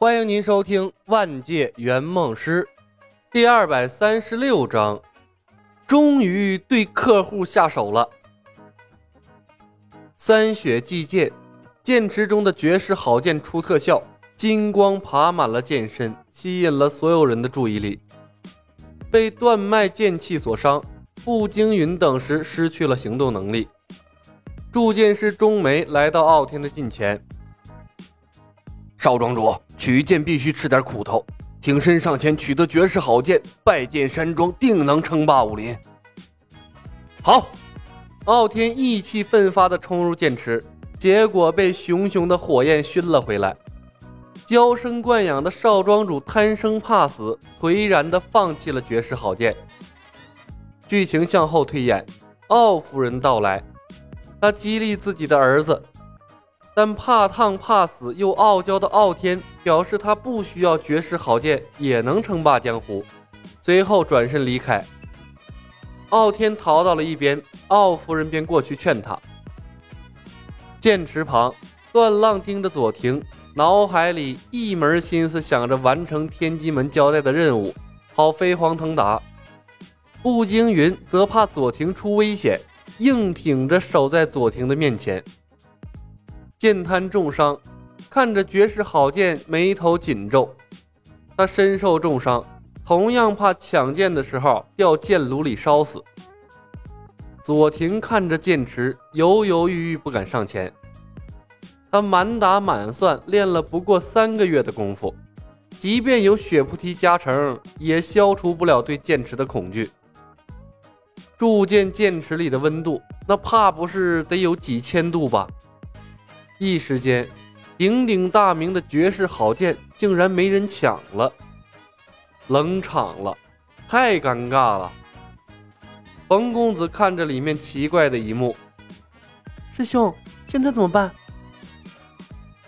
欢迎您收听《万界圆梦师》第二百三十六章，终于对客户下手了。三血祭剑，剑池中的绝世好剑出特效，金光爬满了剑身，吸引了所有人的注意力。被断脉剑气所伤，步惊云等时失去了行动能力。铸剑师钟梅来到傲天的近前。少庄主，取剑必须吃点苦头，挺身上前取得绝世好剑，拜剑山庄定能称霸武林。好，傲天意气奋发地冲入剑池，结果被熊熊的火焰熏了回来。娇生惯养的少庄主贪生怕死，颓然地放弃了绝世好剑。剧情向后推演，傲夫人到来，她激励自己的儿子。但怕烫怕死又傲娇的傲天表示，他不需要绝世好剑也能称霸江湖。随后转身离开。傲天逃到了一边，傲夫人便过去劝他。剑池旁，段浪盯着左庭，脑海里一门心思想着完成天机门交代的任务，好飞黄腾达。步惊云则怕左庭出危险，硬挺着守在左庭的面前。剑滩重伤，看着绝世好剑，眉头紧皱。他身受重伤，同样怕抢剑的时候掉剑炉里烧死。左庭看着剑池，犹犹豫豫不敢上前。他满打满算练了不过三个月的功夫，即便有血菩提加成，也消除不了对剑池的恐惧。铸剑剑池里的温度，那怕不是得有几千度吧？一时间，鼎鼎大名的绝世好剑竟然没人抢了，冷场了，太尴尬了。冯公子看着里面奇怪的一幕，师兄，现在怎么办？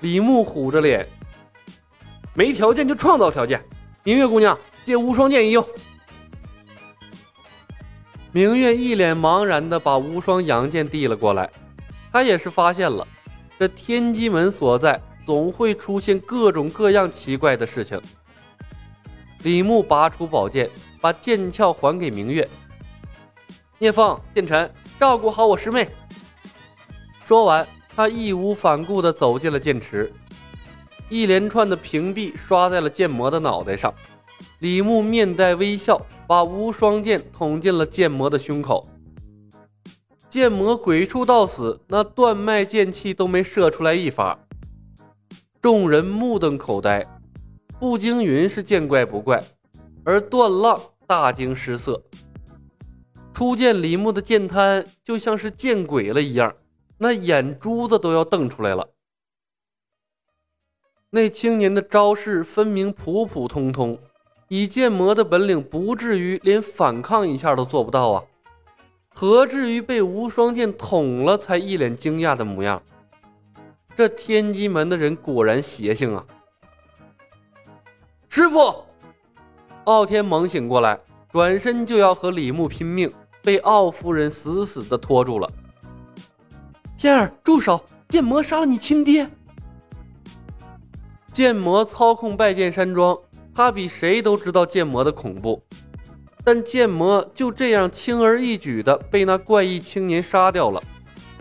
李牧虎着脸，没条件就创造条件。明月姑娘，借无双剑一用。明月一脸茫然的把无双阳剑递了过来，他也是发现了。这天机门所在，总会出现各种各样奇怪的事情。李牧拔出宝剑，把剑鞘还给明月。聂风、剑尘，照顾好我师妹。说完，他义无反顾地走进了剑池。一连串的屏蔽刷在了剑魔的脑袋上。李牧面带微笑，把无双剑捅进了剑魔的胸口。剑魔鬼畜到死，那断脉剑气都没射出来一发。众人目瞪口呆，步惊云是见怪不怪，而段浪大惊失色。初见李牧的剑滩就像是见鬼了一样，那眼珠子都要瞪出来了。那青年的招式分明普普通通，以剑魔的本领，不至于连反抗一下都做不到啊。何至于被无双剑捅了才一脸惊讶的模样？这天机门的人果然邪性啊！师傅，傲天猛醒过来，转身就要和李牧拼命，被傲夫人死死的拖住了。天儿，住手！剑魔杀了你亲爹！剑魔操控拜剑山庄，他比谁都知道剑魔的恐怖。但剑魔就这样轻而易举的被那怪异青年杀掉了，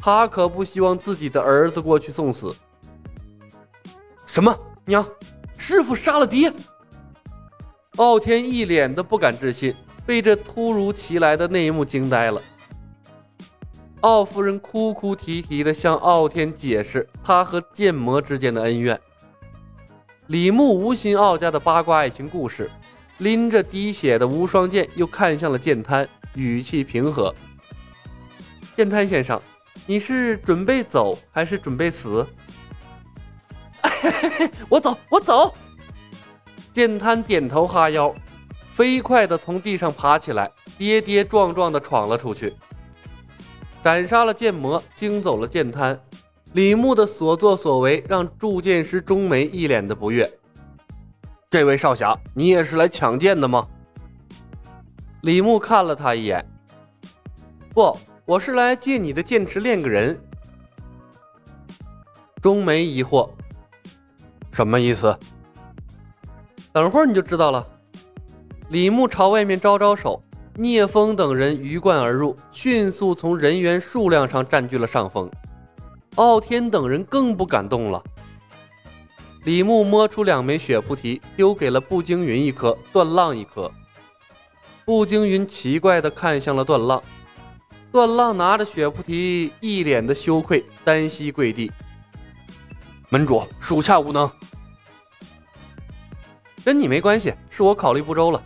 他可不希望自己的儿子过去送死。什么娘？师傅杀了爹？傲天一脸的不敢置信，被这突如其来的那一幕惊呆了。傲夫人哭哭啼啼的向傲天解释他和剑魔之间的恩怨。李牧无心傲家的八卦爱情故事。拎着滴血的无双剑，又看向了剑滩，语气平和：“剑滩先生，你是准备走还是准备死？”“ 我走，我走。”剑滩点头哈腰，飞快地从地上爬起来，跌跌撞撞地闯了出去，斩杀了剑魔，惊走了剑滩。李牧的所作所为让铸剑师钟梅一脸的不悦。这位少侠，你也是来抢剑的吗？李牧看了他一眼，不，我是来借你的剑池练个人。钟梅疑惑，什么意思？等会儿你就知道了。李牧朝外面招招手，聂风等人鱼贯而入，迅速从人员数量上占据了上风。傲天等人更不敢动了。李牧摸出两枚血菩提，丢给了步惊云一颗，段浪一颗。步惊云奇怪地看向了段浪，段浪拿着血菩提，一脸的羞愧，单膝跪地：“门主，属下无能，跟你没关系，是我考虑不周了。”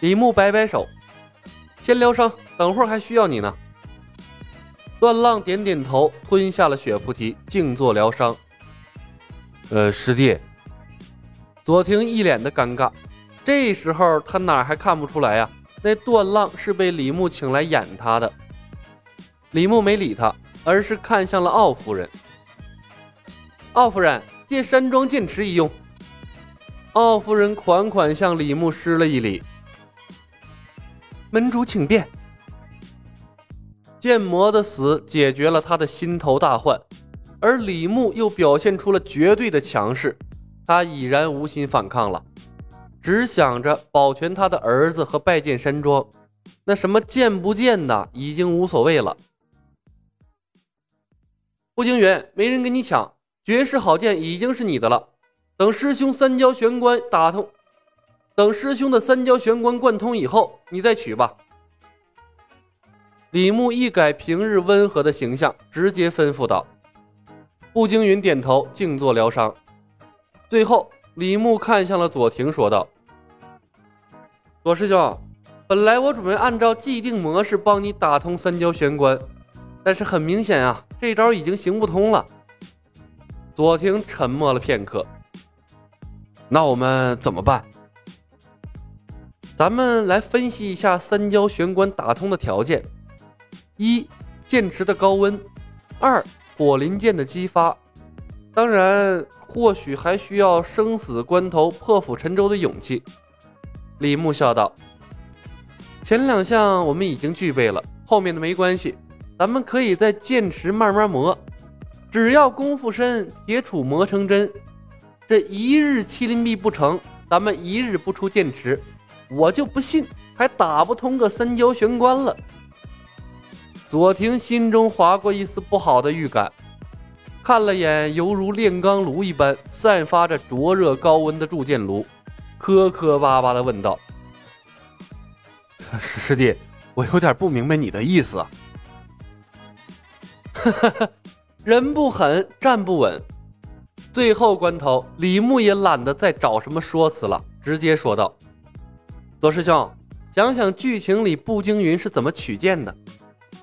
李牧摆摆手：“先疗伤，等会儿还需要你呢。”段浪点点头，吞下了血菩提，静坐疗伤。呃，师弟，左庭一脸的尴尬。这时候他哪还看不出来呀？那段浪是被李牧请来演他的。李牧没理他，而是看向了奥夫人。奥夫人，借山庄剑池一用。奥夫人款款向李牧施了一礼。门主请便。剑魔的死解决了他的心头大患。而李牧又表现出了绝对的强势，他已然无心反抗了，只想着保全他的儿子和拜见山庄。那什么见不见的已经无所谓了。步惊云，没人跟你抢，绝世好剑已经是你的了。等师兄三焦玄关打通，等师兄的三焦玄关贯通以后，你再取吧。李牧一改平日温和的形象，直接吩咐道。步惊云点头，静坐疗伤。最后，李牧看向了左庭，说道：“左师兄，本来我准备按照既定模式帮你打通三焦玄关，但是很明显啊，这招已经行不通了。”左庭沉默了片刻：“那我们怎么办？咱们来分析一下三焦玄关打通的条件：一、剑池的高温；二、火灵剑的激发，当然，或许还需要生死关头破釜沉舟的勇气。李牧笑道：“前两项我们已经具备了，后面的没关系，咱们可以在剑池慢慢磨。只要功夫深，铁杵磨成针。这一日麒麟臂不成，咱们一日不出剑池，我就不信还打不通个三焦玄关了。”左庭心中划过一丝不好的预感，看了眼犹如炼钢炉一般散发着灼热高温的铸剑炉，磕磕巴巴地问道：“ 师弟，我有点不明白你的意思。”哈哈，人不狠，站不稳。最后关头，李牧也懒得再找什么说辞了，直接说道：“左师兄，想想剧情里步惊云是怎么取剑的。”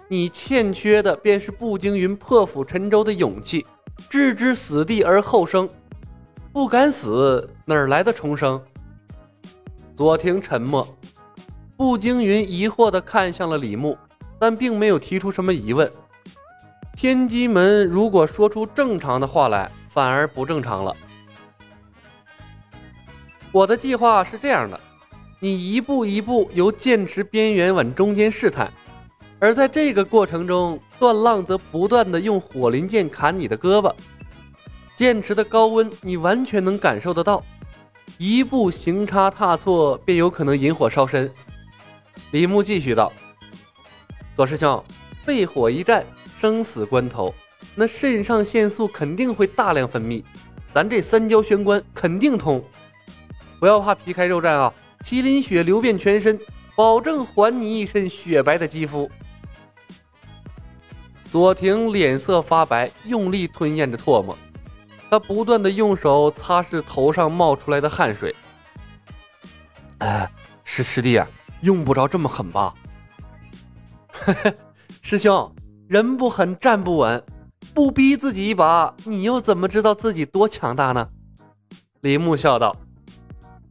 你欠缺的便是步惊云破釜沉舟的勇气，置之死地而后生，不敢死，哪来的重生？左庭沉默，步惊云疑惑地看向了李牧，但并没有提出什么疑问。天机门如果说出正常的话来，反而不正常了。我的计划是这样的，你一步一步由剑池边缘往中间试探。而在这个过程中，段浪则不断的用火灵剑砍你的胳膊，剑池的高温你完全能感受得到，一步行差踏错便有可能引火烧身。李牧继续道：“左师兄，被火一战，生死关头，那肾上腺素肯定会大量分泌，咱这三焦玄关肯定通，不要怕皮开肉绽啊，麒麟血流遍全身，保证还你一身雪白的肌肤。”左庭脸色发白，用力吞咽着唾沫，他不断的用手擦拭头上冒出来的汗水。哎，师师弟，用不着这么狠吧？嘿嘿，师兄，人不狠站不稳，不逼自己一把，你又怎么知道自己多强大呢？李牧笑道：“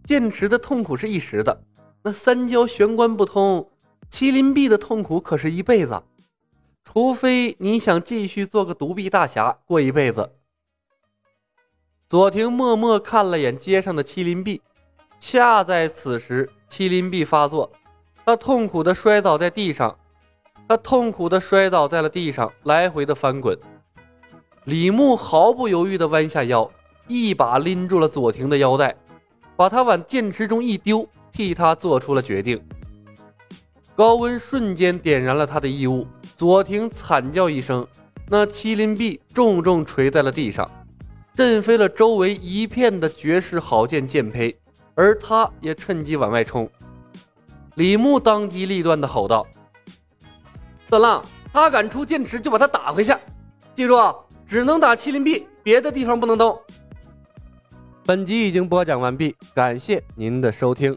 剑池的痛苦是一时的，那三焦玄关不通，麒麟臂的痛苦可是一辈子。”除非你想继续做个独臂大侠过一辈子。左庭默默看了眼街上的麒麟臂，恰在此时，麒麟臂发作，他痛苦的摔倒在地上，他痛苦的摔倒在了地上，来回的翻滚。李牧毫不犹豫的弯下腰，一把拎住了左庭的腰带，把他往剑池中一丢，替他做出了决定。高温瞬间点燃了他的衣物，左庭惨叫一声，那麒麟臂重重垂在了地上，震飞了周围一片的绝世好剑剑胚，而他也趁机往外冲。李牧当机立断地吼道：“色浪，他敢出剑池，就把他打回去！记住，只能打麒麟臂，别的地方不能动。”本集已经播讲完毕，感谢您的收听。